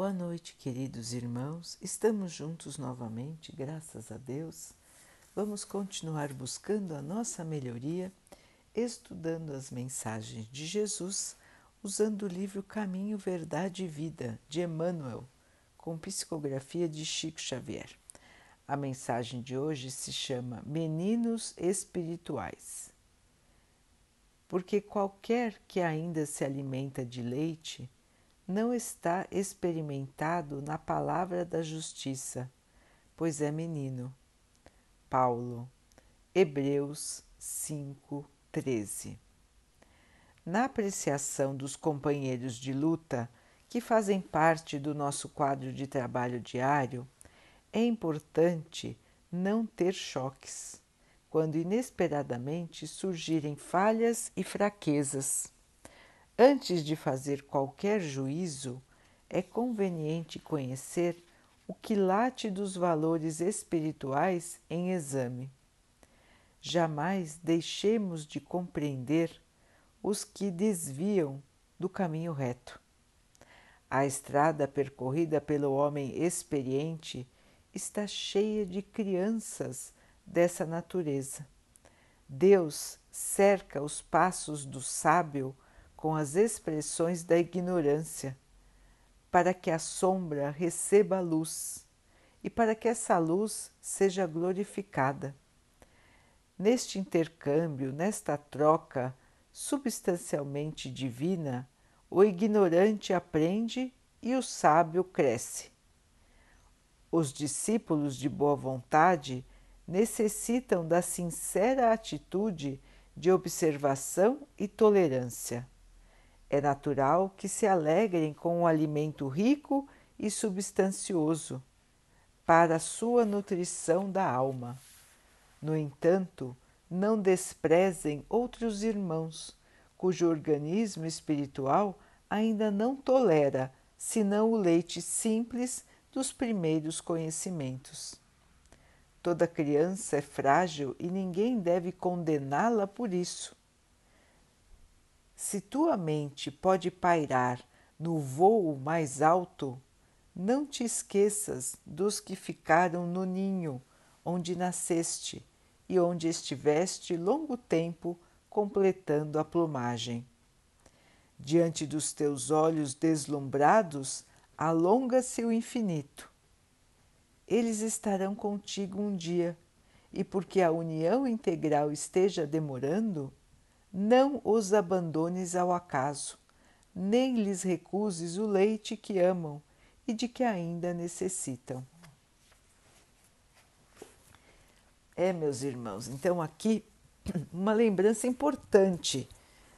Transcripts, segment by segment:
Boa noite, queridos irmãos. Estamos juntos novamente, graças a Deus. Vamos continuar buscando a nossa melhoria, estudando as mensagens de Jesus, usando o livro Caminho, Verdade e Vida, de Emmanuel, com psicografia de Chico Xavier. A mensagem de hoje se chama Meninos Espirituais. Porque qualquer que ainda se alimenta de leite, não está experimentado na palavra da justiça, pois é menino. Paulo, Hebreus 5, 13. Na apreciação dos companheiros de luta que fazem parte do nosso quadro de trabalho diário, é importante não ter choques quando inesperadamente surgirem falhas e fraquezas Antes de fazer qualquer juízo, é conveniente conhecer o quilate dos valores espirituais em exame. Jamais deixemos de compreender os que desviam do caminho reto. A estrada percorrida pelo homem experiente está cheia de crianças dessa natureza. Deus cerca os passos do sábio com as expressões da ignorância, para que a sombra receba a luz e para que essa luz seja glorificada. Neste intercâmbio, nesta troca substancialmente divina, o ignorante aprende e o sábio cresce. Os discípulos de boa vontade necessitam da sincera atitude de observação e tolerância. É natural que se alegrem com o alimento rico e substancioso para a sua nutrição da alma. No entanto, não desprezem outros irmãos cujo organismo espiritual ainda não tolera senão o leite simples dos primeiros conhecimentos. Toda criança é frágil e ninguém deve condená-la por isso. Se tua mente pode pairar no vôo mais alto, não te esqueças dos que ficaram no ninho onde nasceste e onde estiveste longo tempo completando a plumagem. Diante dos teus olhos deslumbrados, alonga-se o infinito. Eles estarão contigo um dia, e porque a união integral esteja demorando, não os abandones ao acaso, nem lhes recuses o leite que amam e de que ainda necessitam. É, meus irmãos, então aqui uma lembrança importante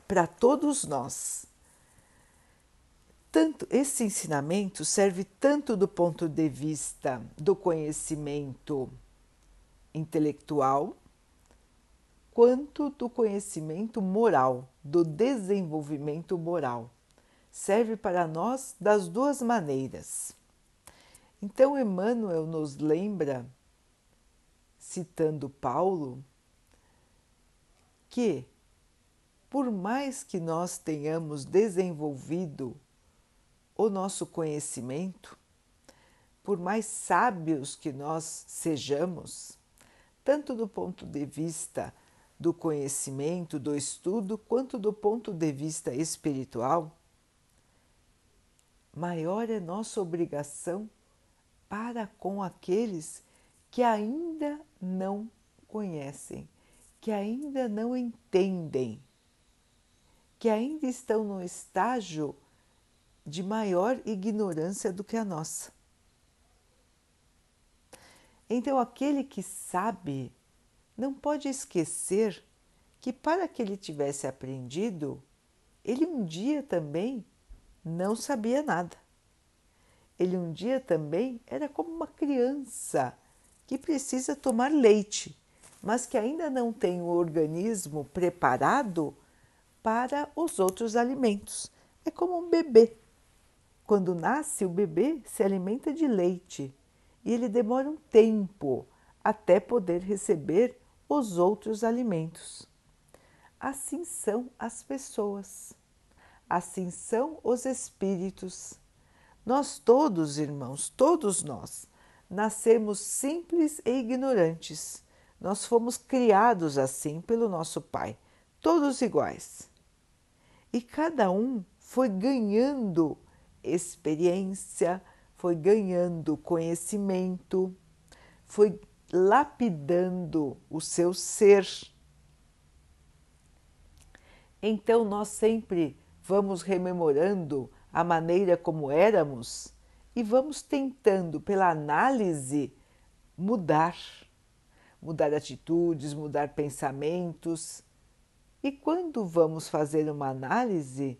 para todos nós. Tanto esse ensinamento serve tanto do ponto de vista do conhecimento intelectual, quanto do conhecimento moral, do desenvolvimento moral. Serve para nós das duas maneiras. Então, Emmanuel nos lembra, citando Paulo, que, por mais que nós tenhamos desenvolvido o nosso conhecimento, por mais sábios que nós sejamos, tanto do ponto de vista do conhecimento, do estudo, quanto do ponto de vista espiritual, maior é nossa obrigação para com aqueles que ainda não conhecem, que ainda não entendem, que ainda estão no estágio de maior ignorância do que a nossa. Então, aquele que sabe não pode esquecer que, para que ele tivesse aprendido, ele um dia também não sabia nada. Ele um dia também era como uma criança que precisa tomar leite, mas que ainda não tem o organismo preparado para os outros alimentos. É como um bebê. Quando nasce, o bebê se alimenta de leite e ele demora um tempo até poder receber os outros alimentos. Assim são as pessoas, assim são os espíritos. Nós todos, irmãos, todos nós, nascemos simples e ignorantes. Nós fomos criados assim pelo nosso Pai, todos iguais. E cada um foi ganhando experiência, foi ganhando conhecimento, foi lapidando o seu ser. Então nós sempre vamos rememorando a maneira como éramos e vamos tentando, pela análise, mudar. Mudar atitudes, mudar pensamentos. E quando vamos fazer uma análise,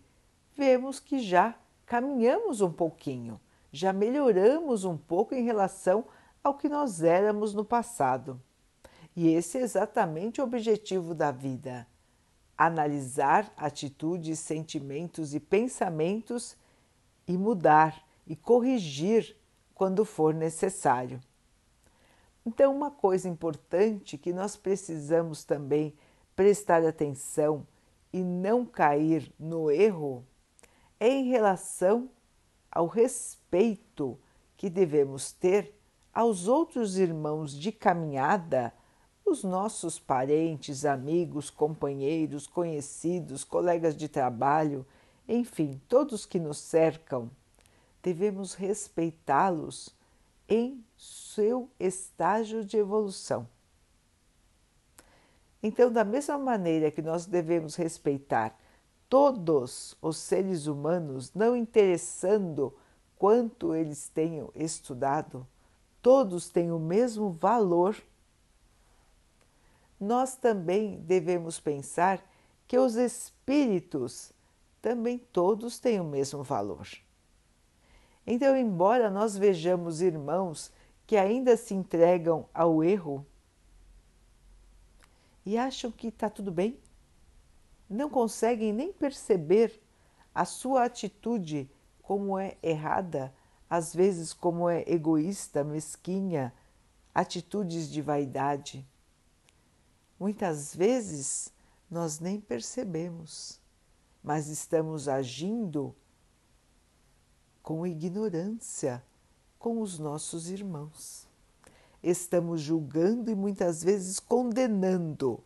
vemos que já caminhamos um pouquinho, já melhoramos um pouco em relação ao que nós éramos no passado. E esse é exatamente o objetivo da vida: analisar atitudes, sentimentos e pensamentos e mudar e corrigir quando for necessário. Então, uma coisa importante que nós precisamos também prestar atenção e não cair no erro é em relação ao respeito que devemos ter aos outros irmãos de caminhada, os nossos parentes, amigos, companheiros, conhecidos, colegas de trabalho, enfim, todos que nos cercam, devemos respeitá-los em seu estágio de evolução. Então, da mesma maneira que nós devemos respeitar todos os seres humanos, não interessando quanto eles tenham estudado, todos têm o mesmo valor, nós também devemos pensar que os espíritos também todos têm o mesmo valor. Então, embora nós vejamos irmãos que ainda se entregam ao erro e acham que está tudo bem, não conseguem nem perceber a sua atitude como é errada, às vezes como é egoísta, mesquinha, atitudes de vaidade. Muitas vezes nós nem percebemos mas estamos agindo com ignorância com os nossos irmãos. Estamos julgando e muitas vezes condenando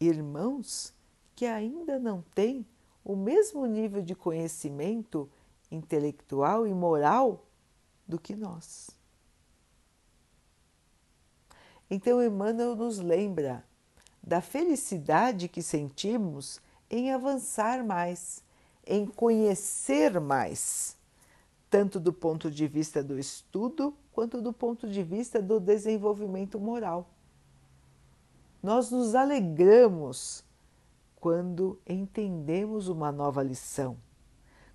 irmãos que ainda não têm o mesmo nível de conhecimento intelectual e moral do que nós. Então, Emmanuel nos lembra da felicidade que sentimos em avançar mais, em conhecer mais, tanto do ponto de vista do estudo quanto do ponto de vista do desenvolvimento moral. Nós nos alegramos quando entendemos uma nova lição,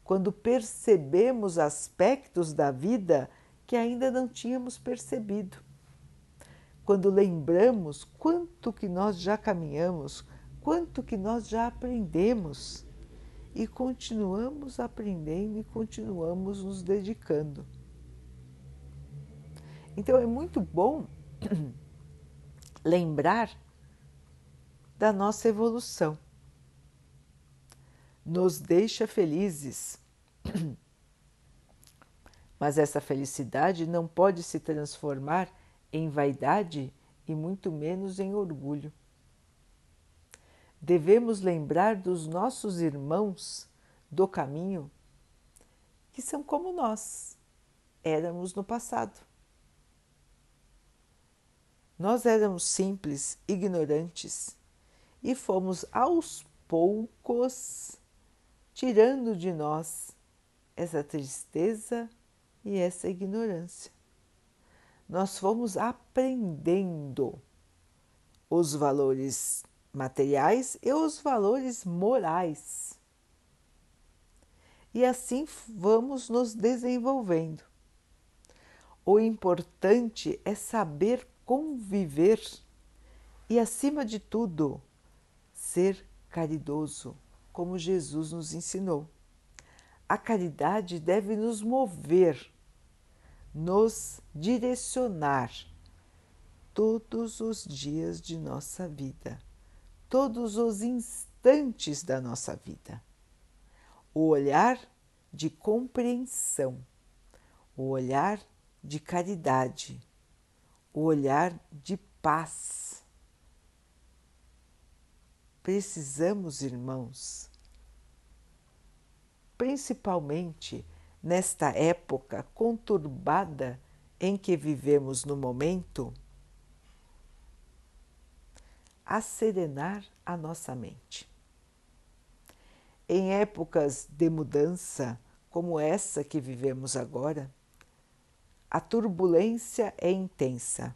quando percebemos aspectos da vida que ainda não tínhamos percebido. Quando lembramos quanto que nós já caminhamos, quanto que nós já aprendemos e continuamos aprendendo e continuamos nos dedicando. Então é muito bom lembrar da nossa evolução. Nos deixa felizes. Mas essa felicidade não pode se transformar em vaidade e muito menos em orgulho devemos lembrar dos nossos irmãos do caminho que são como nós éramos no passado. Nós éramos simples, ignorantes e fomos aos poucos tirando de nós essa tristeza e essa ignorância. Nós fomos aprendendo os valores materiais e os valores morais. E assim vamos nos desenvolvendo. O importante é saber conviver e, acima de tudo, ser caridoso, como Jesus nos ensinou. A caridade deve nos mover, nos direcionar todos os dias de nossa vida todos os instantes da nossa vida. O olhar de compreensão, o olhar de caridade, o olhar de paz. Precisamos, irmãos, principalmente nesta época conturbada em que vivemos no momento, serenar a nossa mente. Em épocas de mudança como essa que vivemos agora, a turbulência é intensa.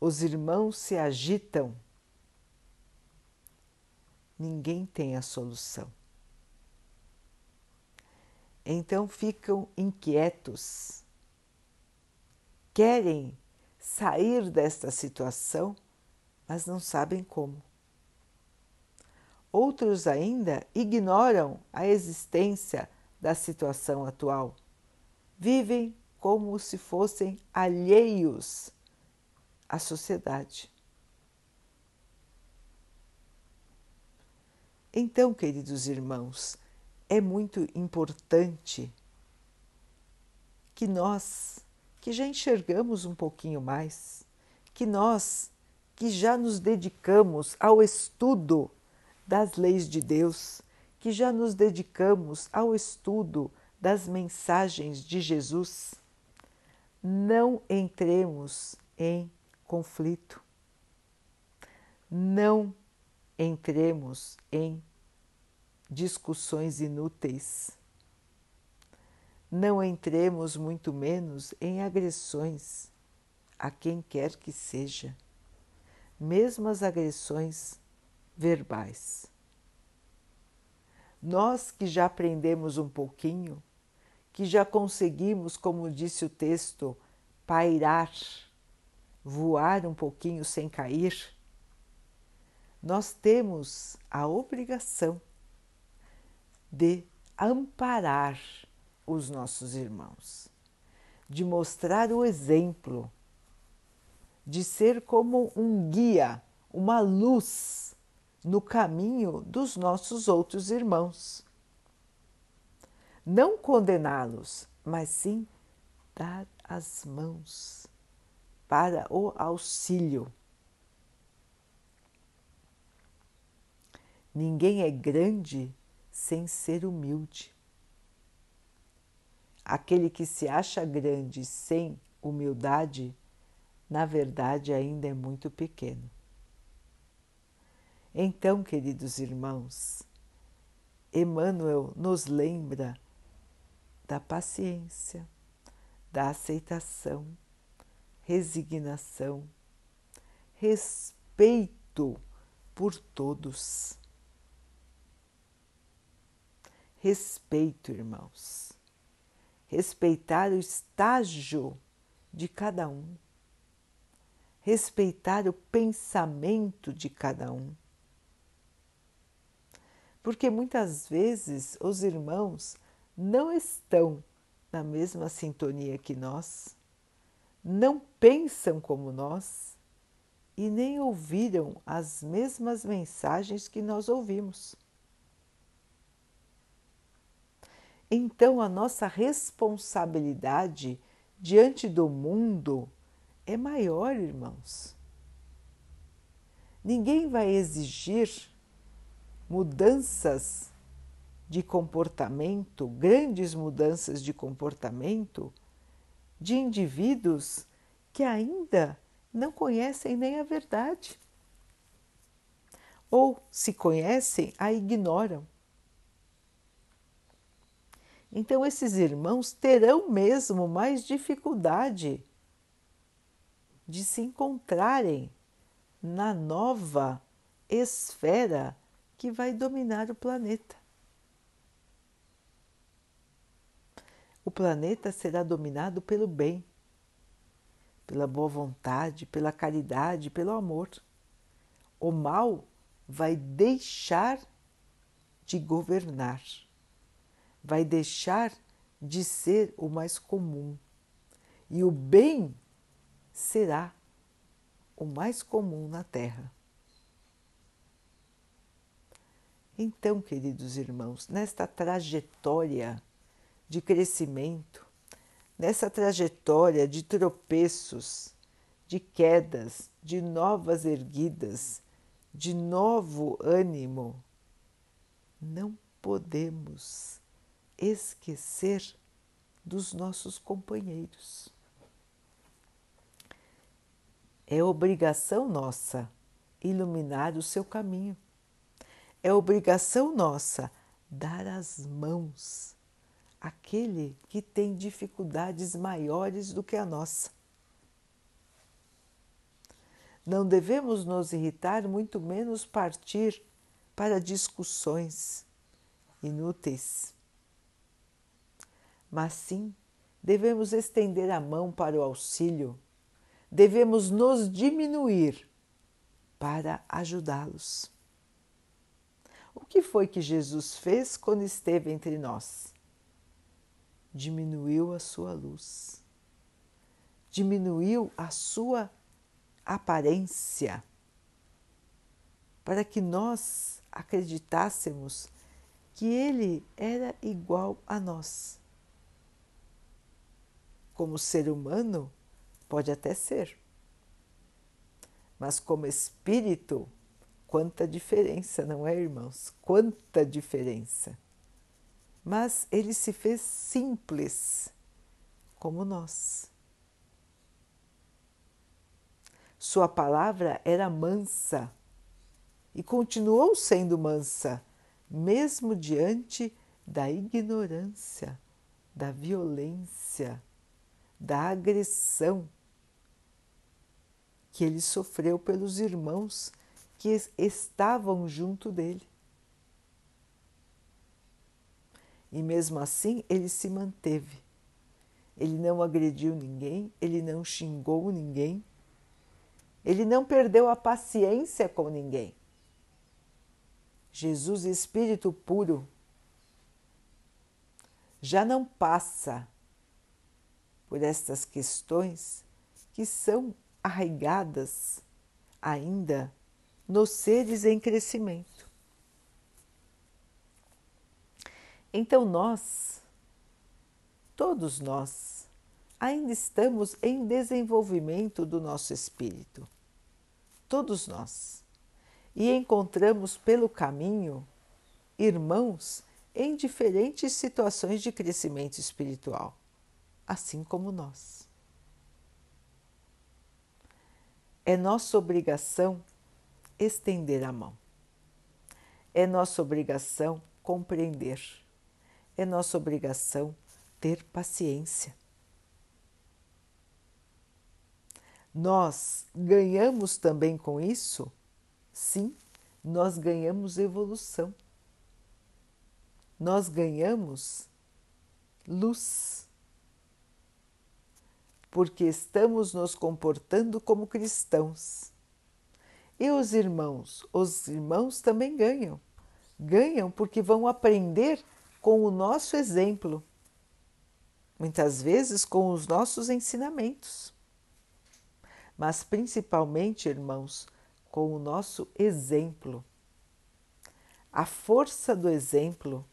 Os irmãos se agitam. Ninguém tem a solução. Então ficam inquietos. Querem sair desta situação, mas não sabem como. Outros ainda ignoram a existência da situação atual. Vivem como se fossem alheios à sociedade. Então, queridos irmãos, é muito importante que nós, que já enxergamos um pouquinho mais, que nós, que já nos dedicamos ao estudo das leis de Deus, que já nos dedicamos ao estudo das mensagens de Jesus, não entremos em conflito, não entremos em discussões inúteis, não entremos muito menos em agressões a quem quer que seja, mesmo as agressões verbais. Nós que já aprendemos um pouquinho, que já conseguimos, como disse o texto, pairar, voar um pouquinho sem cair, nós temos a obrigação de amparar os nossos irmãos, de mostrar o exemplo, de ser como um guia, uma luz no caminho dos nossos outros irmãos. Não condená-los, mas sim dar as mãos para o auxílio. Ninguém é grande sem ser humilde. Aquele que se acha grande sem humildade, na verdade ainda é muito pequeno. Então, queridos irmãos, Emmanuel nos lembra da paciência, da aceitação, resignação, respeito por todos. Respeito, irmãos. Respeitar o estágio de cada um. Respeitar o pensamento de cada um porque muitas vezes os irmãos não estão na mesma sintonia que nós, não pensam como nós e nem ouviram as mesmas mensagens que nós ouvimos. Então, a nossa responsabilidade diante do mundo é maior, irmãos. Ninguém vai exigir mudanças de comportamento, grandes mudanças de comportamento de indivíduos que ainda não conhecem nem a verdade. Ou, se conhecem, a ignoram. Então, esses irmãos terão mesmo mais dificuldade de se encontrarem na nova esfera que vai dominar o planeta. O planeta será dominado pelo bem, pela boa vontade, pela caridade, pelo amor. O mal vai deixar de governar, vai deixar de ser o mais comum e o bem será o mais comum na Terra. Então, queridos irmãos, nesta trajetória de crescimento, nessa trajetória de tropeços, de quedas, de novas erguidas, de novo ânimo, não podemos esquecer dos nossos companheiros. É obrigação nossa iluminar o seu caminho. É obrigação nossa dar as mãos àquele que tem dificuldades maiores do que a nossa. Não devemos nos irritar, muito menos partir para discussões inúteis. Mas sim, devemos estender a mão para o auxílio, devemos nos diminuir para ajudá-los. O que foi que Jesus fez quando esteve entre nós? Diminuiu a sua luz, diminuiu a sua aparência, para que nós acreditássemos que ele era igual a nós. Como ser humano, pode até ser, mas como espírito, quanta diferença, não é, irmãos? Quanta diferença! Mas ele se fez simples, como nós. Sua palavra era mansa e continuou sendo mansa, mesmo diante da ignorância, da violência, da agressão que ele sofreu pelos irmãos que estavam junto dele. E mesmo assim ele se manteve. Ele não agrediu ninguém, ele não xingou ninguém, ele não perdeu a paciência com ninguém. Jesus, Espírito puro, já não passa por estas questões que são arraigadas ainda nos seres em crescimento. Então nós, todos nós, ainda estamos em desenvolvimento do nosso espírito. Todos nós, e encontramos pelo caminho irmãos em diferentes situações de crescimento espiritual, assim como nós. É nossa obrigação estender a mão. É nossa obrigação compreender. É nossa obrigação ter paciência. Nós ganhamos também com isso? Sim, nós ganhamos evolução. Nós ganhamos luz. Porque estamos nos comportando como cristãos. E os irmãos? Os irmãos também ganham. Ganham porque vão aprender com o nosso exemplo, muitas vezes com os nossos ensinamentos mas principalmente, irmãos, com o nosso exemplo. A força do exemplo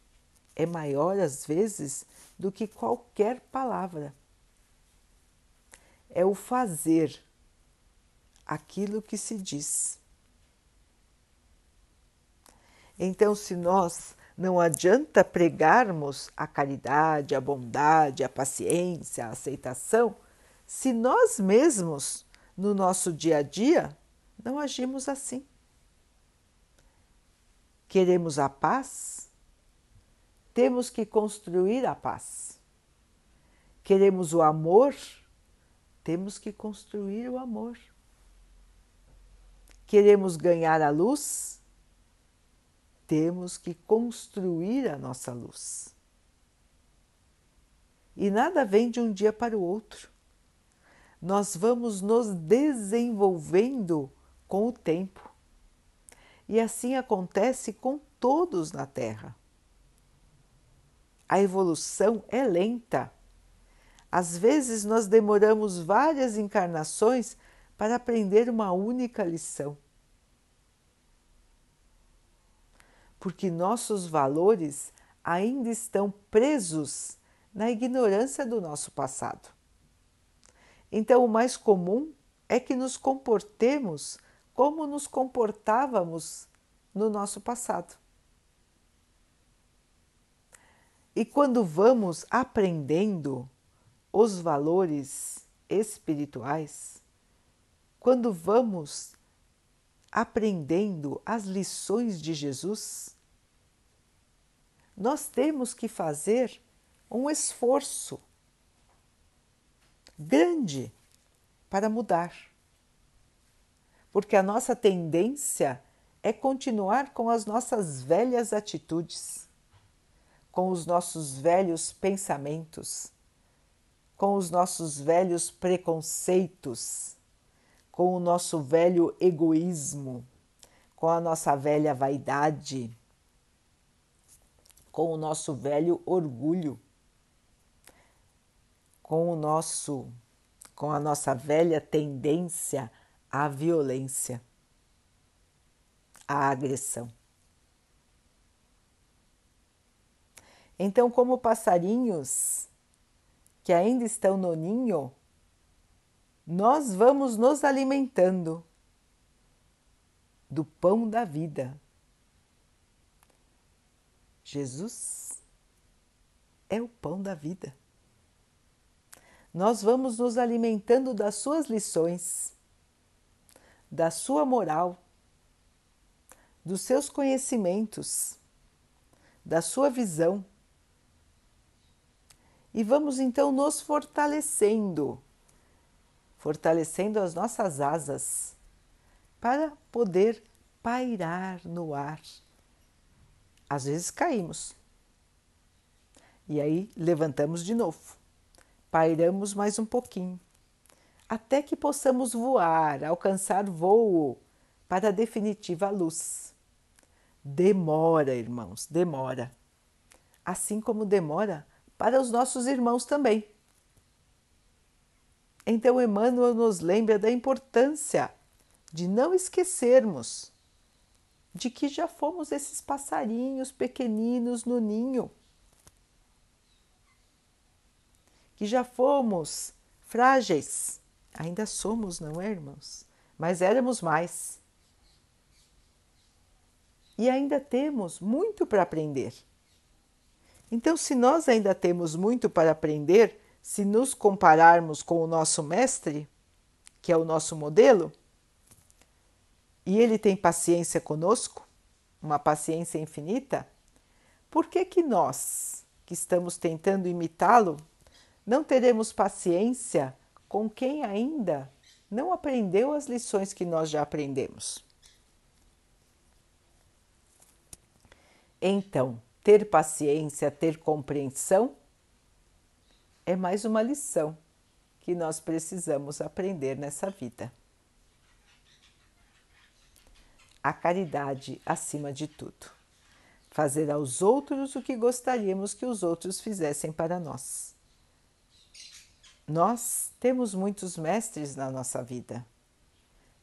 é maior às vezes do que qualquer palavra. É o fazer aquilo que se diz. Então, se nós não adianta pregarmos a caridade, a bondade, a paciência, a aceitação, se nós mesmos no nosso dia a dia, não agimos assim. Queremos a paz? Temos que construir a paz. Queremos o amor? Temos que construir o amor. Queremos ganhar a luz? Temos que construir a nossa luz. E nada vem de um dia para o outro nós vamos nos desenvolvendo com o tempo. E assim acontece com todos na Terra. A evolução é lenta. Às vezes nós demoramos várias encarnações para aprender uma única lição. Porque nossos valores ainda estão presos na ignorância do nosso passado. Então, o mais comum é que nos comportemos como nos comportávamos no nosso passado. E quando vamos aprendendo os valores espirituais, quando vamos aprendendo as lições de Jesus, nós temos que fazer um esforço grande para mudar. Porque a nossa tendência é continuar com as nossas velhas atitudes, com os nossos velhos pensamentos, com os nossos velhos preconceitos, com o nosso velho egoísmo, com a nossa velha vaidade, com o nosso velho orgulho com o nosso com a nossa velha tendência à violência, à agressão. Então, como passarinhos que ainda estão no ninho, nós vamos nos alimentando do pão da vida. Jesus é o pão da vida nós vamos nos alimentando das suas lições, da sua moral, dos seus conhecimentos, da sua visão. E vamos então nos fortalecendo, fortalecendo as nossas asas para poder pairar no ar. Às vezes caímos e aí levantamos de novo pairamos mais um pouquinho, até que possamos voar, alcançar voo para a definitiva luz. Demora, irmãos, demora. Assim como demora para os nossos irmãos também. Então, Emmanuel nos lembra da importância de não esquecermos de que já fomos esses passarinhos pequeninos no ninho que já fomos frágeis. Ainda somos, não é, irmãos? Mas éramos mais. E ainda temos muito para aprender. Então, se nós ainda temos muito para aprender, se nos compararmos com o nosso mestre, que é o nosso modelo, e ele tem paciência conosco, uma paciência infinita, por que que nós, que estamos tentando imitá-lo, não teremos paciência com quem ainda não aprendeu as lições que nós já aprendemos. Então, ter paciência, ter compreensão é mais uma lição que nós precisamos aprender nessa vida. A caridade acima de tudo. Fazer aos outros o que gostaríamos que os outros fizessem para nós. Nós temos muitos mestres na nossa vida.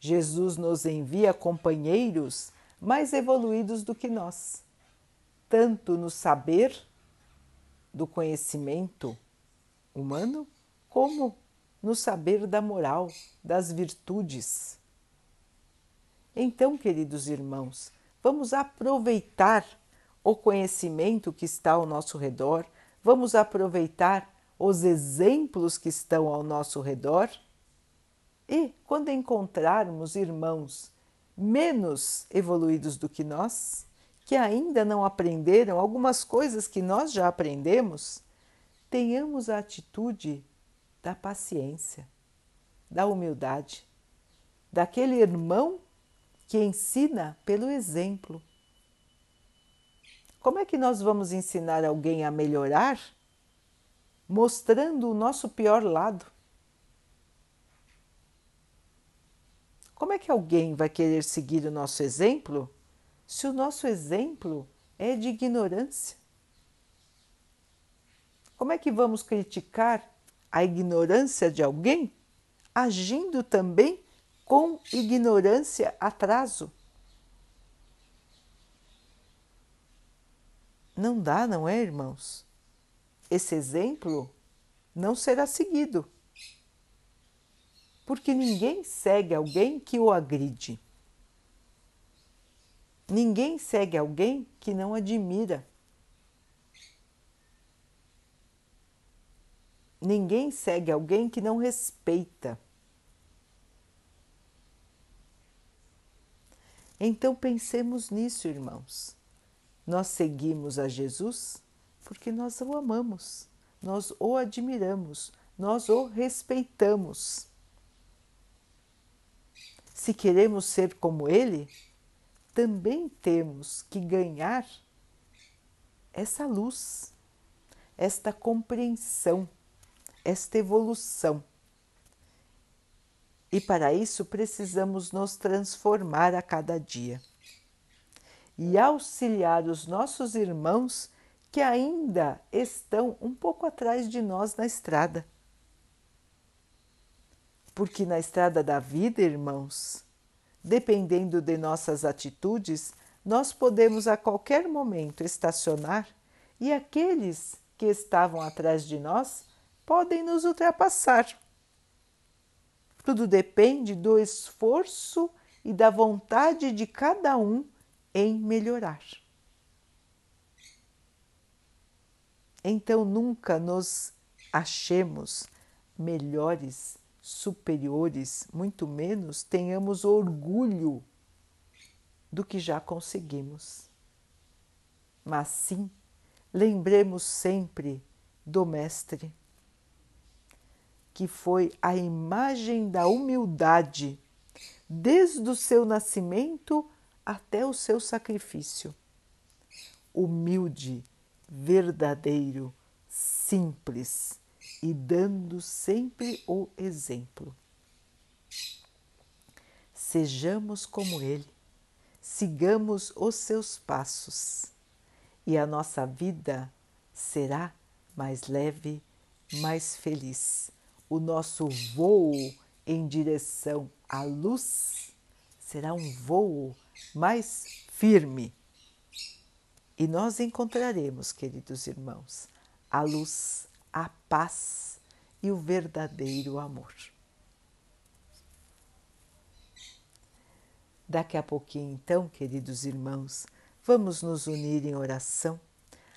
Jesus nos envia companheiros mais evoluídos do que nós, tanto no saber do conhecimento humano, como no saber da moral, das virtudes. Então, queridos irmãos, vamos aproveitar o conhecimento que está ao nosso redor, vamos aproveitar os exemplos que estão ao nosso redor e, quando encontrarmos irmãos menos evoluídos do que nós, que ainda não aprenderam algumas coisas que nós já aprendemos, tenhamos a atitude da paciência, da humildade, daquele irmão que ensina pelo exemplo. Como é que nós vamos ensinar alguém a melhorar mostrando o nosso pior lado. Como é que alguém vai querer seguir o nosso exemplo se o nosso exemplo é de ignorância? Como é que vamos criticar a ignorância de alguém agindo também com ignorância atraso? Não dá, não é, irmãos? esse exemplo não será seguido. Porque ninguém segue alguém que o agride. Ninguém segue alguém que não admira. Ninguém segue alguém que não respeita. Então pensemos nisso, irmãos. Nós seguimos a Jesus porque nós o amamos, nós o admiramos, nós o respeitamos. Se queremos ser como ele, também temos que ganhar essa luz, esta compreensão, esta evolução. E para isso precisamos nos transformar a cada dia e auxiliar os nossos irmãos que ainda estão um pouco atrás de nós na estrada. Porque na estrada da vida, irmãos, dependendo de nossas atitudes, nós podemos a qualquer momento estacionar e aqueles que estavam atrás de nós podem nos ultrapassar. Tudo depende do esforço e da vontade de cada um em melhorar. Então nunca nos achemos melhores, superiores, muito menos tenhamos orgulho do que já conseguimos. Mas sim, lembremos sempre do Mestre que foi a imagem da humildade desde o seu nascimento até o seu sacrifício. Humilde, verdadeiro, simples e dando sempre o exemplo. Sejamos como ele, sigamos os seus passos e a nossa vida será mais leve, mais feliz o nosso voo em direção à luz será um voo mais firme. E nós encontraremos, queridos irmãos, a luz, a paz e o verdadeiro amor. Daqui a pouquinho, então, queridos irmãos, vamos nos unir em oração,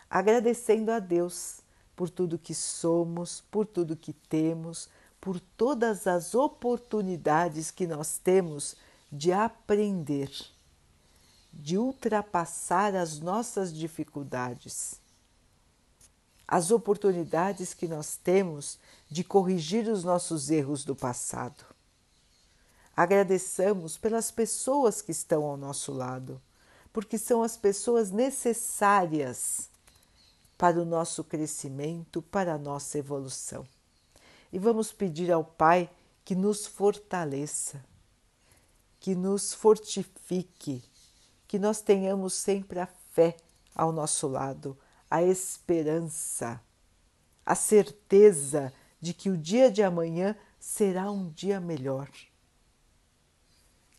agradecendo a Deus por tudo que somos, por tudo que temos, por todas as oportunidades que nós temos de aprender, de ultrapassar as nossas dificuldades, as oportunidades que nós temos de corrigir os nossos erros do passado. Agradeçamos pelas pessoas que estão ao nosso lado, porque são as pessoas necessárias para o nosso crescimento, para a nossa evolução. E vamos pedir ao Pai que nos fortaleça, que nos fortifique, que nós tenhamos sempre a fé ao nosso lado, a esperança, a certeza de que o dia de amanhã será um dia melhor.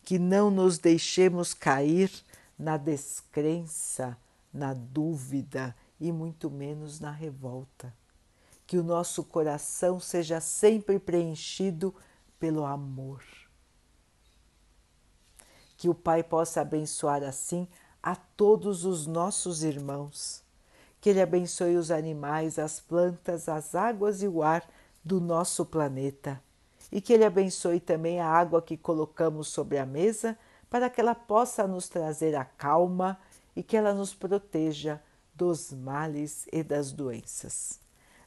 Que não nos deixemos cair na descrença, na dúvida e muito menos na revolta. Que o nosso coração seja sempre preenchido pelo amor. Que o Pai possa abençoar assim a todos os nossos irmãos. Que Ele abençoe os animais, as plantas, as águas e o ar do nosso planeta. E que Ele abençoe também a água que colocamos sobre a mesa para que ela possa nos trazer a calma e que ela nos proteja dos males e das doenças.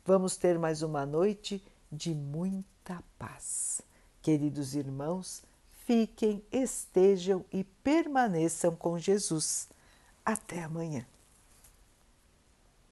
Vamos ter mais uma noite de muita paz. Queridos irmãos, fiquem, estejam e permaneçam com Jesus. Até amanhã.